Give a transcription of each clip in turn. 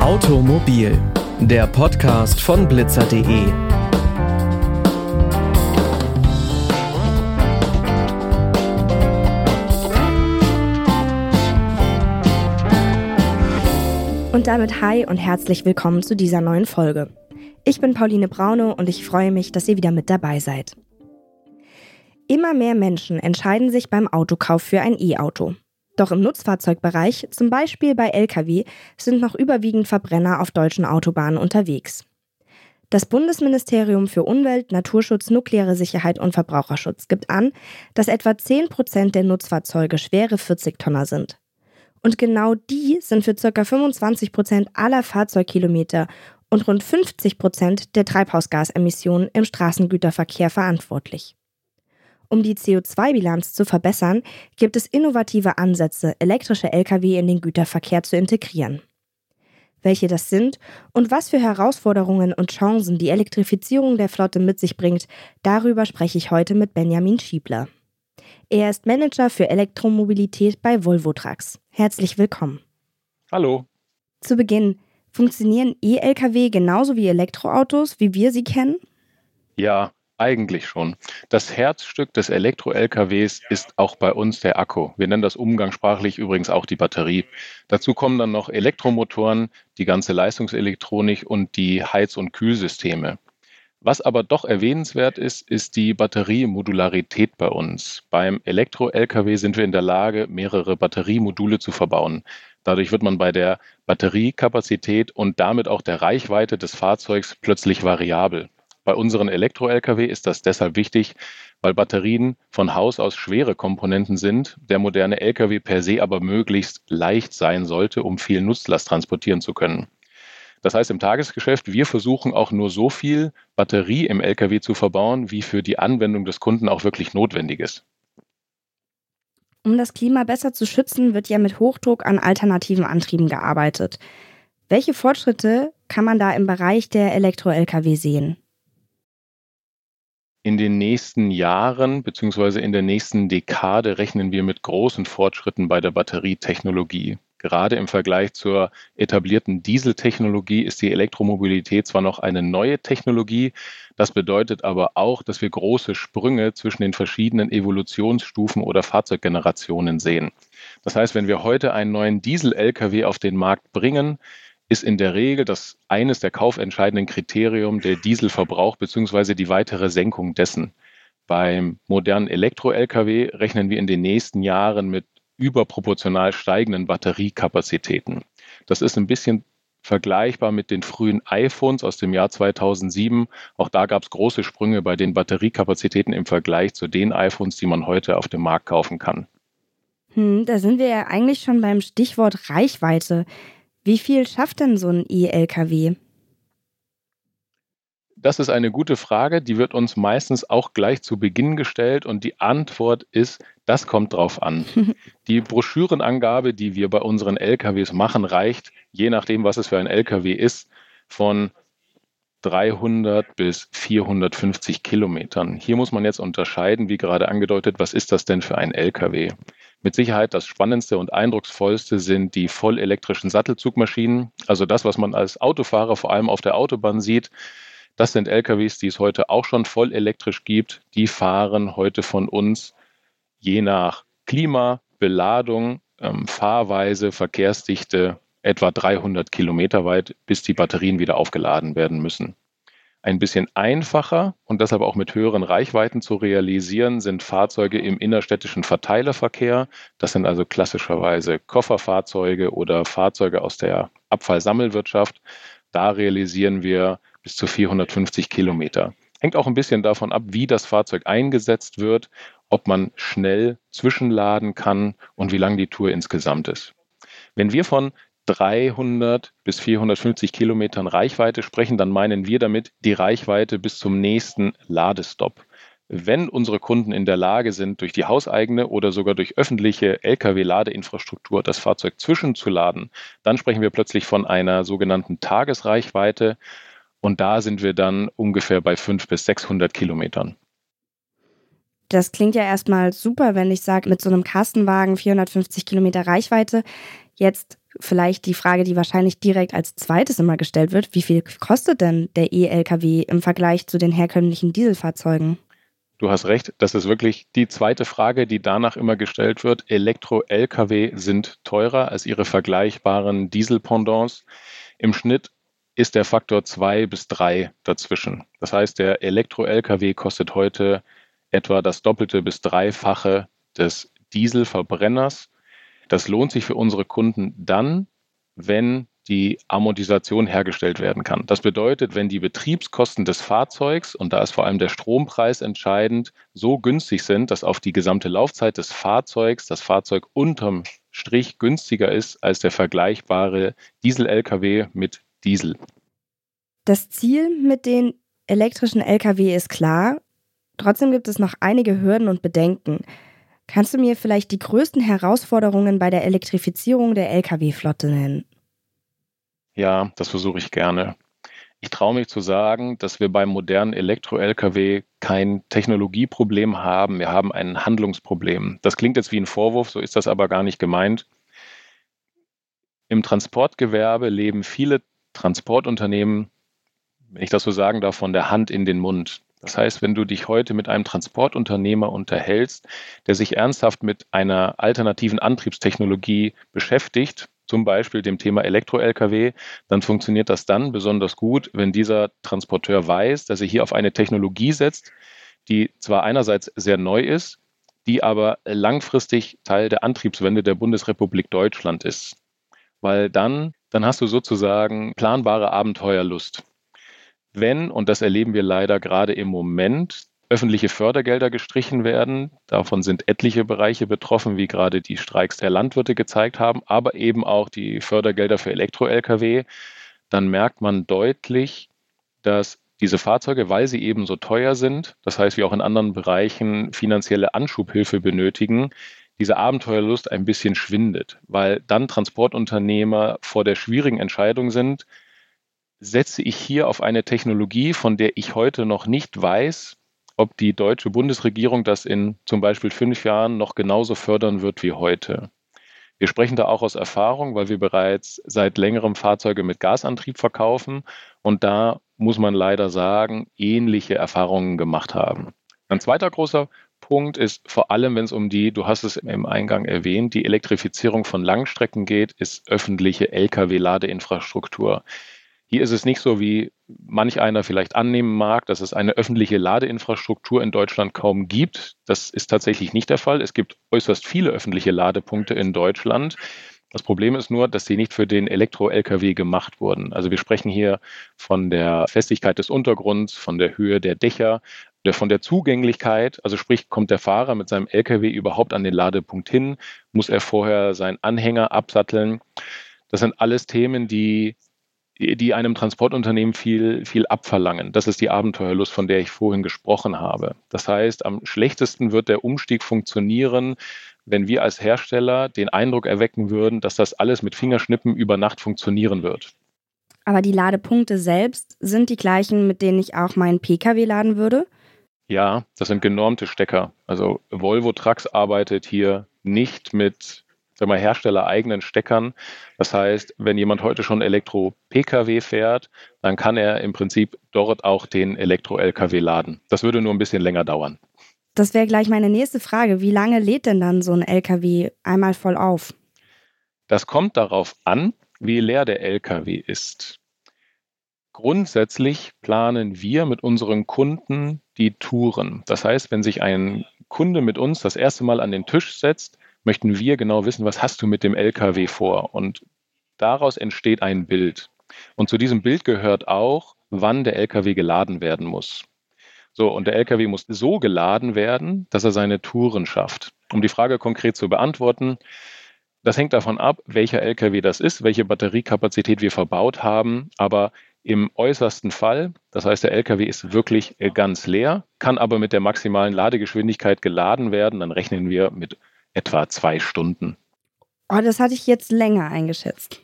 Automobil, der Podcast von blitzer.de. Und damit hi und herzlich willkommen zu dieser neuen Folge. Ich bin Pauline Braune und ich freue mich, dass ihr wieder mit dabei seid. Immer mehr Menschen entscheiden sich beim Autokauf für ein E-Auto. Doch im Nutzfahrzeugbereich, zum Beispiel bei Lkw, sind noch überwiegend Verbrenner auf deutschen Autobahnen unterwegs. Das Bundesministerium für Umwelt, Naturschutz, nukleare Sicherheit und Verbraucherschutz gibt an, dass etwa 10 Prozent der Nutzfahrzeuge schwere 40-Tonner sind. Und genau die sind für ca. 25 Prozent aller Fahrzeugkilometer und rund 50 Prozent der Treibhausgasemissionen im Straßengüterverkehr verantwortlich. Um die CO2-Bilanz zu verbessern, gibt es innovative Ansätze, elektrische Lkw in den Güterverkehr zu integrieren. Welche das sind und was für Herausforderungen und Chancen die Elektrifizierung der Flotte mit sich bringt, darüber spreche ich heute mit Benjamin Schiebler. Er ist Manager für Elektromobilität bei Volvo Trucks. Herzlich willkommen. Hallo. Zu Beginn, funktionieren E-Lkw genauso wie Elektroautos, wie wir sie kennen? Ja, eigentlich schon. Das Herzstück des Elektro-LKWs ist auch bei uns der Akku. Wir nennen das umgangssprachlich übrigens auch die Batterie. Dazu kommen dann noch Elektromotoren, die ganze Leistungselektronik und die Heiz- und Kühlsysteme. Was aber doch erwähnenswert ist, ist die Batteriemodularität bei uns. Beim Elektro-Lkw sind wir in der Lage, mehrere Batteriemodule zu verbauen. Dadurch wird man bei der Batteriekapazität und damit auch der Reichweite des Fahrzeugs plötzlich variabel. Bei unseren Elektro-Lkw ist das deshalb wichtig, weil Batterien von Haus aus schwere Komponenten sind, der moderne Lkw per se aber möglichst leicht sein sollte, um viel Nutzlast transportieren zu können. Das heißt im Tagesgeschäft, wir versuchen auch nur so viel Batterie im Lkw zu verbauen, wie für die Anwendung des Kunden auch wirklich notwendig ist. Um das Klima besser zu schützen, wird ja mit Hochdruck an alternativen Antrieben gearbeitet. Welche Fortschritte kann man da im Bereich der Elektro-Lkw sehen? In den nächsten Jahren bzw. in der nächsten Dekade rechnen wir mit großen Fortschritten bei der Batterietechnologie. Gerade im Vergleich zur etablierten Dieseltechnologie ist die Elektromobilität zwar noch eine neue Technologie, das bedeutet aber auch, dass wir große Sprünge zwischen den verschiedenen Evolutionsstufen oder Fahrzeuggenerationen sehen. Das heißt, wenn wir heute einen neuen Diesel-Lkw auf den Markt bringen, ist in der Regel das eines der kaufentscheidenden Kriterien der Dieselverbrauch bzw. die weitere Senkung dessen. Beim modernen Elektro-Lkw rechnen wir in den nächsten Jahren mit überproportional steigenden Batteriekapazitäten. Das ist ein bisschen vergleichbar mit den frühen iPhones aus dem Jahr 2007. Auch da gab es große Sprünge bei den Batteriekapazitäten im Vergleich zu den iPhones, die man heute auf dem Markt kaufen kann. Hm, da sind wir ja eigentlich schon beim Stichwort Reichweite. Wie viel schafft denn so ein E-Lkw? Das ist eine gute Frage, die wird uns meistens auch gleich zu Beginn gestellt und die Antwort ist, das kommt drauf an. Die Broschürenangabe, die wir bei unseren LKWs machen, reicht, je nachdem, was es für ein LKW ist, von 300 bis 450 Kilometern. Hier muss man jetzt unterscheiden, wie gerade angedeutet, was ist das denn für ein LKW? Mit Sicherheit das Spannendste und Eindrucksvollste sind die vollelektrischen Sattelzugmaschinen, also das, was man als Autofahrer vor allem auf der Autobahn sieht. Das sind LKWs, die es heute auch schon voll elektrisch gibt. Die fahren heute von uns je nach Klima, Beladung, ähm, Fahrweise, Verkehrsdichte etwa 300 Kilometer weit, bis die Batterien wieder aufgeladen werden müssen. Ein bisschen einfacher und deshalb auch mit höheren Reichweiten zu realisieren sind Fahrzeuge im innerstädtischen Verteilerverkehr. Das sind also klassischerweise Kofferfahrzeuge oder Fahrzeuge aus der Abfallsammelwirtschaft. Da realisieren wir bis zu 450 Kilometer. Hängt auch ein bisschen davon ab, wie das Fahrzeug eingesetzt wird, ob man schnell zwischenladen kann und wie lang die Tour insgesamt ist. Wenn wir von 300 bis 450 Kilometern Reichweite sprechen, dann meinen wir damit die Reichweite bis zum nächsten Ladestopp. Wenn unsere Kunden in der Lage sind, durch die hauseigene oder sogar durch öffentliche Lkw-Ladeinfrastruktur das Fahrzeug zwischenzuladen, dann sprechen wir plötzlich von einer sogenannten Tagesreichweite. Und da sind wir dann ungefähr bei 500 bis 600 Kilometern. Das klingt ja erstmal super, wenn ich sage, mit so einem Kastenwagen 450 Kilometer Reichweite. Jetzt vielleicht die Frage, die wahrscheinlich direkt als zweites immer gestellt wird. Wie viel kostet denn der E-Lkw im Vergleich zu den herkömmlichen Dieselfahrzeugen? Du hast recht, das ist wirklich die zweite Frage, die danach immer gestellt wird. Elektro-Lkw sind teurer als ihre vergleichbaren Diesel-Pendants. Im Schnitt ist der Faktor zwei bis drei dazwischen. Das heißt, der Elektro-Lkw kostet heute etwa das Doppelte bis Dreifache des Dieselverbrenners. Das lohnt sich für unsere Kunden dann, wenn die Amortisation hergestellt werden kann. Das bedeutet, wenn die Betriebskosten des Fahrzeugs, und da ist vor allem der Strompreis entscheidend, so günstig sind, dass auf die gesamte Laufzeit des Fahrzeugs das Fahrzeug unterm Strich günstiger ist als der vergleichbare Diesel-Lkw mit Diesel. Das Ziel mit den elektrischen Lkw ist klar. Trotzdem gibt es noch einige Hürden und Bedenken. Kannst du mir vielleicht die größten Herausforderungen bei der Elektrifizierung der Lkw-Flotte nennen? Ja, das versuche ich gerne. Ich traue mich zu sagen, dass wir beim modernen Elektro-Lkw kein Technologieproblem haben. Wir haben ein Handlungsproblem. Das klingt jetzt wie ein Vorwurf, so ist das aber gar nicht gemeint. Im Transportgewerbe leben viele Transportunternehmen, wenn ich das so sagen darf, von der Hand in den Mund. Das heißt, wenn du dich heute mit einem Transportunternehmer unterhältst, der sich ernsthaft mit einer alternativen Antriebstechnologie beschäftigt, zum Beispiel dem Thema Elektro-Lkw, dann funktioniert das dann besonders gut, wenn dieser Transporteur weiß, dass er hier auf eine Technologie setzt, die zwar einerseits sehr neu ist, die aber langfristig Teil der Antriebswende der Bundesrepublik Deutschland ist. Weil dann, dann hast du sozusagen planbare Abenteuerlust wenn, und das erleben wir leider gerade im Moment, öffentliche Fördergelder gestrichen werden. Davon sind etliche Bereiche betroffen, wie gerade die Streiks der Landwirte gezeigt haben, aber eben auch die Fördergelder für Elektro-Lkw. Dann merkt man deutlich, dass diese Fahrzeuge, weil sie eben so teuer sind, das heißt, wie auch in anderen Bereichen finanzielle Anschubhilfe benötigen, diese Abenteuerlust ein bisschen schwindet, weil dann Transportunternehmer vor der schwierigen Entscheidung sind, setze ich hier auf eine Technologie, von der ich heute noch nicht weiß, ob die deutsche Bundesregierung das in zum Beispiel fünf Jahren noch genauso fördern wird wie heute. Wir sprechen da auch aus Erfahrung, weil wir bereits seit längerem Fahrzeuge mit Gasantrieb verkaufen und da muss man leider sagen, ähnliche Erfahrungen gemacht haben. Ein zweiter großer Punkt ist vor allem, wenn es um die, du hast es im Eingang erwähnt, die Elektrifizierung von Langstrecken geht, ist öffentliche Lkw-Ladeinfrastruktur. Hier ist es nicht so, wie manch einer vielleicht annehmen mag, dass es eine öffentliche Ladeinfrastruktur in Deutschland kaum gibt. Das ist tatsächlich nicht der Fall. Es gibt äußerst viele öffentliche Ladepunkte in Deutschland. Das Problem ist nur, dass sie nicht für den Elektro-Lkw gemacht wurden. Also wir sprechen hier von der Festigkeit des Untergrunds, von der Höhe der Dächer, von der Zugänglichkeit. Also sprich, kommt der Fahrer mit seinem Lkw überhaupt an den Ladepunkt hin? Muss er vorher seinen Anhänger absatteln? Das sind alles Themen, die die einem Transportunternehmen viel, viel abverlangen. Das ist die Abenteuerlust, von der ich vorhin gesprochen habe. Das heißt, am schlechtesten wird der Umstieg funktionieren, wenn wir als Hersteller den Eindruck erwecken würden, dass das alles mit Fingerschnippen über Nacht funktionieren wird. Aber die Ladepunkte selbst sind die gleichen, mit denen ich auch meinen Pkw laden würde? Ja, das sind genormte Stecker. Also Volvo Trucks arbeitet hier nicht mit sag mal, herstellereigenen Steckern. Das heißt, wenn jemand heute schon Elektro-Pkw fährt, dann kann er im Prinzip dort auch den Elektro-Lkw laden. Das würde nur ein bisschen länger dauern. Das wäre gleich meine nächste Frage. Wie lange lädt denn dann so ein Lkw einmal voll auf? Das kommt darauf an, wie leer der Lkw ist. Grundsätzlich planen wir mit unseren Kunden die Touren. Das heißt, wenn sich ein Kunde mit uns das erste Mal an den Tisch setzt, möchten wir genau wissen, was hast du mit dem LKW vor? Und daraus entsteht ein Bild. Und zu diesem Bild gehört auch, wann der LKW geladen werden muss. So, und der LKW muss so geladen werden, dass er seine Touren schafft. Um die Frage konkret zu beantworten, das hängt davon ab, welcher LKW das ist, welche Batteriekapazität wir verbaut haben. Aber im äußersten Fall, das heißt, der LKW ist wirklich ganz leer, kann aber mit der maximalen Ladegeschwindigkeit geladen werden, dann rechnen wir mit etwa zwei Stunden. Oh, das hatte ich jetzt länger eingeschätzt.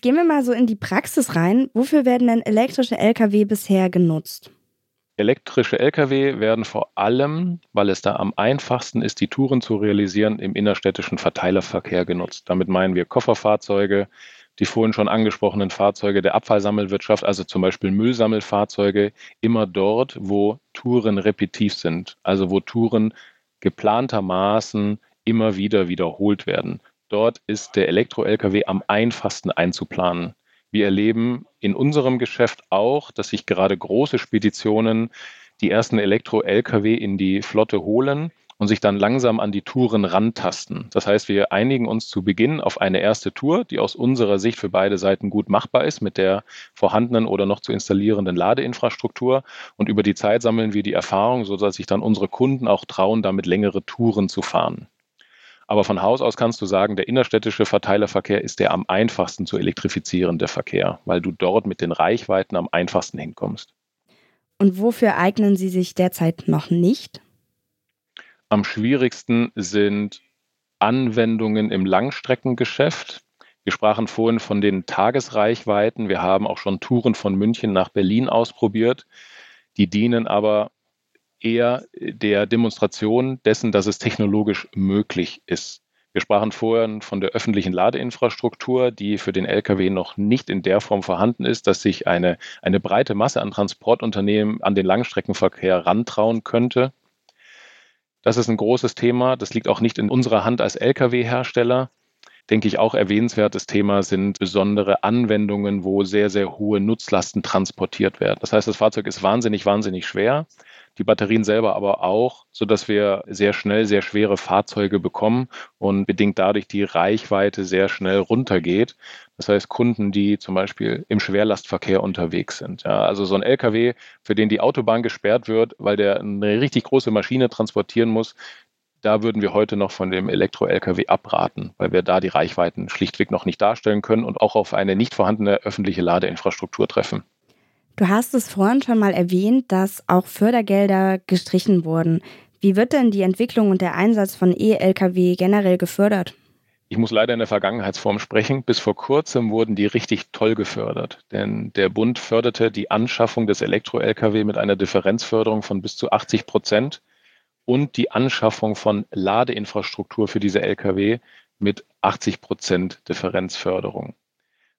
Gehen wir mal so in die Praxis rein. Wofür werden denn elektrische Lkw bisher genutzt? Elektrische Lkw werden vor allem, weil es da am einfachsten ist, die Touren zu realisieren, im innerstädtischen Verteilerverkehr genutzt. Damit meinen wir Kofferfahrzeuge, die vorhin schon angesprochenen Fahrzeuge der Abfallsammelwirtschaft, also zum Beispiel Müllsammelfahrzeuge, immer dort, wo Touren repetitiv sind, also wo Touren geplantermaßen immer wieder wiederholt werden. Dort ist der Elektro-Lkw am einfachsten einzuplanen. Wir erleben in unserem Geschäft auch, dass sich gerade große Speditionen die ersten Elektro-Lkw in die Flotte holen und sich dann langsam an die Touren rantasten. Das heißt, wir einigen uns zu Beginn auf eine erste Tour, die aus unserer Sicht für beide Seiten gut machbar ist mit der vorhandenen oder noch zu installierenden Ladeinfrastruktur. Und über die Zeit sammeln wir die Erfahrung, sodass sich dann unsere Kunden auch trauen, damit längere Touren zu fahren. Aber von Haus aus kannst du sagen, der innerstädtische Verteilerverkehr ist der am einfachsten zu elektrifizierende Verkehr, weil du dort mit den Reichweiten am einfachsten hinkommst. Und wofür eignen sie sich derzeit noch nicht? Am schwierigsten sind Anwendungen im Langstreckengeschäft. Wir sprachen vorhin von den Tagesreichweiten. Wir haben auch schon Touren von München nach Berlin ausprobiert. Die dienen aber eher der Demonstration dessen, dass es technologisch möglich ist. Wir sprachen vorhin von der öffentlichen Ladeinfrastruktur, die für den Lkw noch nicht in der Form vorhanden ist, dass sich eine, eine breite Masse an Transportunternehmen an den Langstreckenverkehr rantrauen könnte. Das ist ein großes Thema. Das liegt auch nicht in unserer Hand als Lkw-Hersteller. Denke ich auch erwähnenswertes Thema sind besondere Anwendungen, wo sehr, sehr hohe Nutzlasten transportiert werden. Das heißt, das Fahrzeug ist wahnsinnig, wahnsinnig schwer die Batterien selber aber auch, so dass wir sehr schnell sehr schwere Fahrzeuge bekommen und bedingt dadurch die Reichweite sehr schnell runtergeht. Das heißt, Kunden, die zum Beispiel im Schwerlastverkehr unterwegs sind. Ja, also so ein LKW, für den die Autobahn gesperrt wird, weil der eine richtig große Maschine transportieren muss, da würden wir heute noch von dem Elektro-Lkw abraten, weil wir da die Reichweiten schlichtweg noch nicht darstellen können und auch auf eine nicht vorhandene öffentliche Ladeinfrastruktur treffen. Du hast es vorhin schon mal erwähnt, dass auch Fördergelder gestrichen wurden. Wie wird denn die Entwicklung und der Einsatz von E-Lkw generell gefördert? Ich muss leider in der Vergangenheitsform sprechen. Bis vor kurzem wurden die richtig toll gefördert, denn der Bund förderte die Anschaffung des Elektro-Lkw mit einer Differenzförderung von bis zu 80 Prozent und die Anschaffung von Ladeinfrastruktur für diese Lkw mit 80 Prozent Differenzförderung.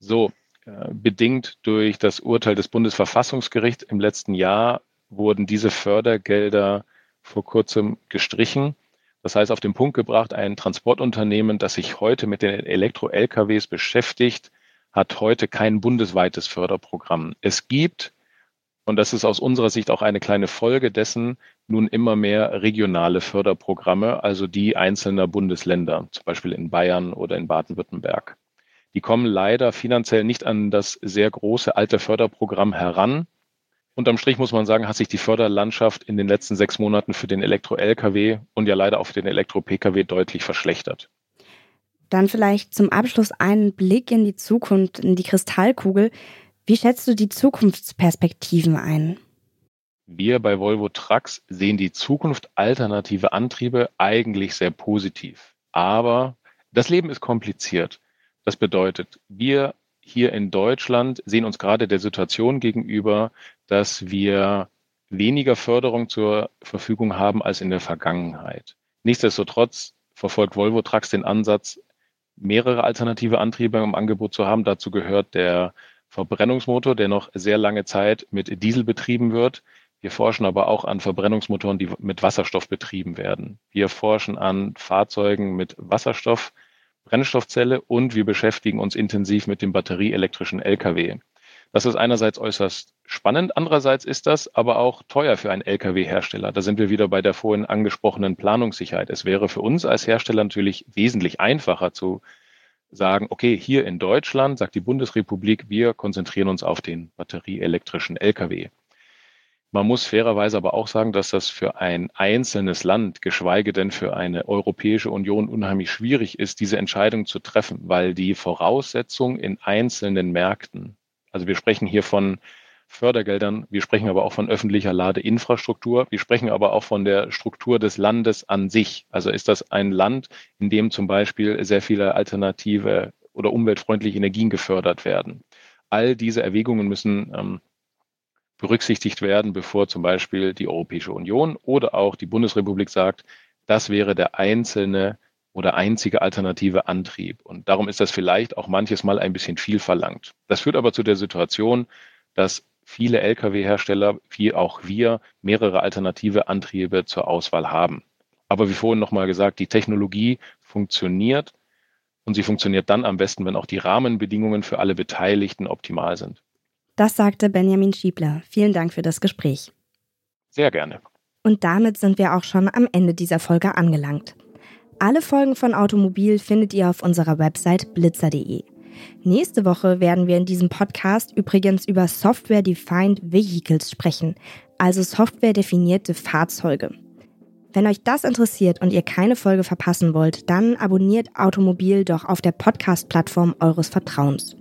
So, bedingt durch das Urteil des Bundesverfassungsgerichts im letzten Jahr wurden diese Fördergelder vor kurzem gestrichen. Das heißt, auf den Punkt gebracht, ein Transportunternehmen, das sich heute mit den Elektro-LKWs beschäftigt, hat heute kein bundesweites Förderprogramm. Es gibt, und das ist aus unserer Sicht auch eine kleine Folge dessen, nun immer mehr regionale Förderprogramme, also die einzelner Bundesländer, zum Beispiel in Bayern oder in Baden-Württemberg. Die kommen leider finanziell nicht an das sehr große alte Förderprogramm heran. Unterm Strich muss man sagen, hat sich die Förderlandschaft in den letzten sechs Monaten für den Elektro-Lkw und ja leider auch für den Elektro-Pkw deutlich verschlechtert. Dann vielleicht zum Abschluss einen Blick in die Zukunft, in die Kristallkugel. Wie schätzt du die Zukunftsperspektiven ein? Wir bei Volvo Trucks sehen die Zukunft alternative Antriebe eigentlich sehr positiv. Aber das Leben ist kompliziert. Das bedeutet, wir hier in Deutschland sehen uns gerade der Situation gegenüber, dass wir weniger Förderung zur Verfügung haben als in der Vergangenheit. Nichtsdestotrotz verfolgt Volvo Trucks den Ansatz, mehrere alternative Antriebe im Angebot zu haben. Dazu gehört der Verbrennungsmotor, der noch sehr lange Zeit mit Diesel betrieben wird. Wir forschen aber auch an Verbrennungsmotoren, die mit Wasserstoff betrieben werden. Wir forschen an Fahrzeugen mit Wasserstoff, Brennstoffzelle und wir beschäftigen uns intensiv mit dem batterieelektrischen Lkw. Das ist einerseits äußerst spannend, andererseits ist das aber auch teuer für einen Lkw-Hersteller. Da sind wir wieder bei der vorhin angesprochenen Planungssicherheit. Es wäre für uns als Hersteller natürlich wesentlich einfacher zu sagen, okay, hier in Deutschland sagt die Bundesrepublik, wir konzentrieren uns auf den batterieelektrischen Lkw. Man muss fairerweise aber auch sagen, dass das für ein einzelnes Land, geschweige denn für eine Europäische Union, unheimlich schwierig ist, diese Entscheidung zu treffen, weil die Voraussetzungen in einzelnen Märkten, also wir sprechen hier von Fördergeldern, wir sprechen aber auch von öffentlicher Ladeinfrastruktur, wir sprechen aber auch von der Struktur des Landes an sich. Also ist das ein Land, in dem zum Beispiel sehr viele alternative oder umweltfreundliche Energien gefördert werden. All diese Erwägungen müssen ähm, berücksichtigt werden, bevor zum Beispiel die Europäische Union oder auch die Bundesrepublik sagt, das wäre der einzelne oder einzige alternative Antrieb. Und darum ist das vielleicht auch manches Mal ein bisschen viel verlangt. Das führt aber zu der Situation, dass viele Lkw-Hersteller, wie auch wir, mehrere alternative Antriebe zur Auswahl haben. Aber wie vorhin nochmal gesagt, die Technologie funktioniert und sie funktioniert dann am besten, wenn auch die Rahmenbedingungen für alle Beteiligten optimal sind. Das sagte Benjamin Schiebler. Vielen Dank für das Gespräch. Sehr gerne. Und damit sind wir auch schon am Ende dieser Folge angelangt. Alle Folgen von Automobil findet ihr auf unserer Website blitzer.de. Nächste Woche werden wir in diesem Podcast übrigens über Software-Defined Vehicles sprechen, also software-definierte Fahrzeuge. Wenn euch das interessiert und ihr keine Folge verpassen wollt, dann abonniert Automobil doch auf der Podcast-Plattform eures Vertrauens.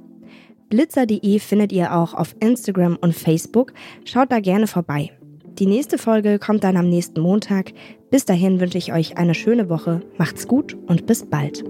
Blitzer.de findet ihr auch auf Instagram und Facebook. Schaut da gerne vorbei. Die nächste Folge kommt dann am nächsten Montag. Bis dahin wünsche ich euch eine schöne Woche. Macht's gut und bis bald.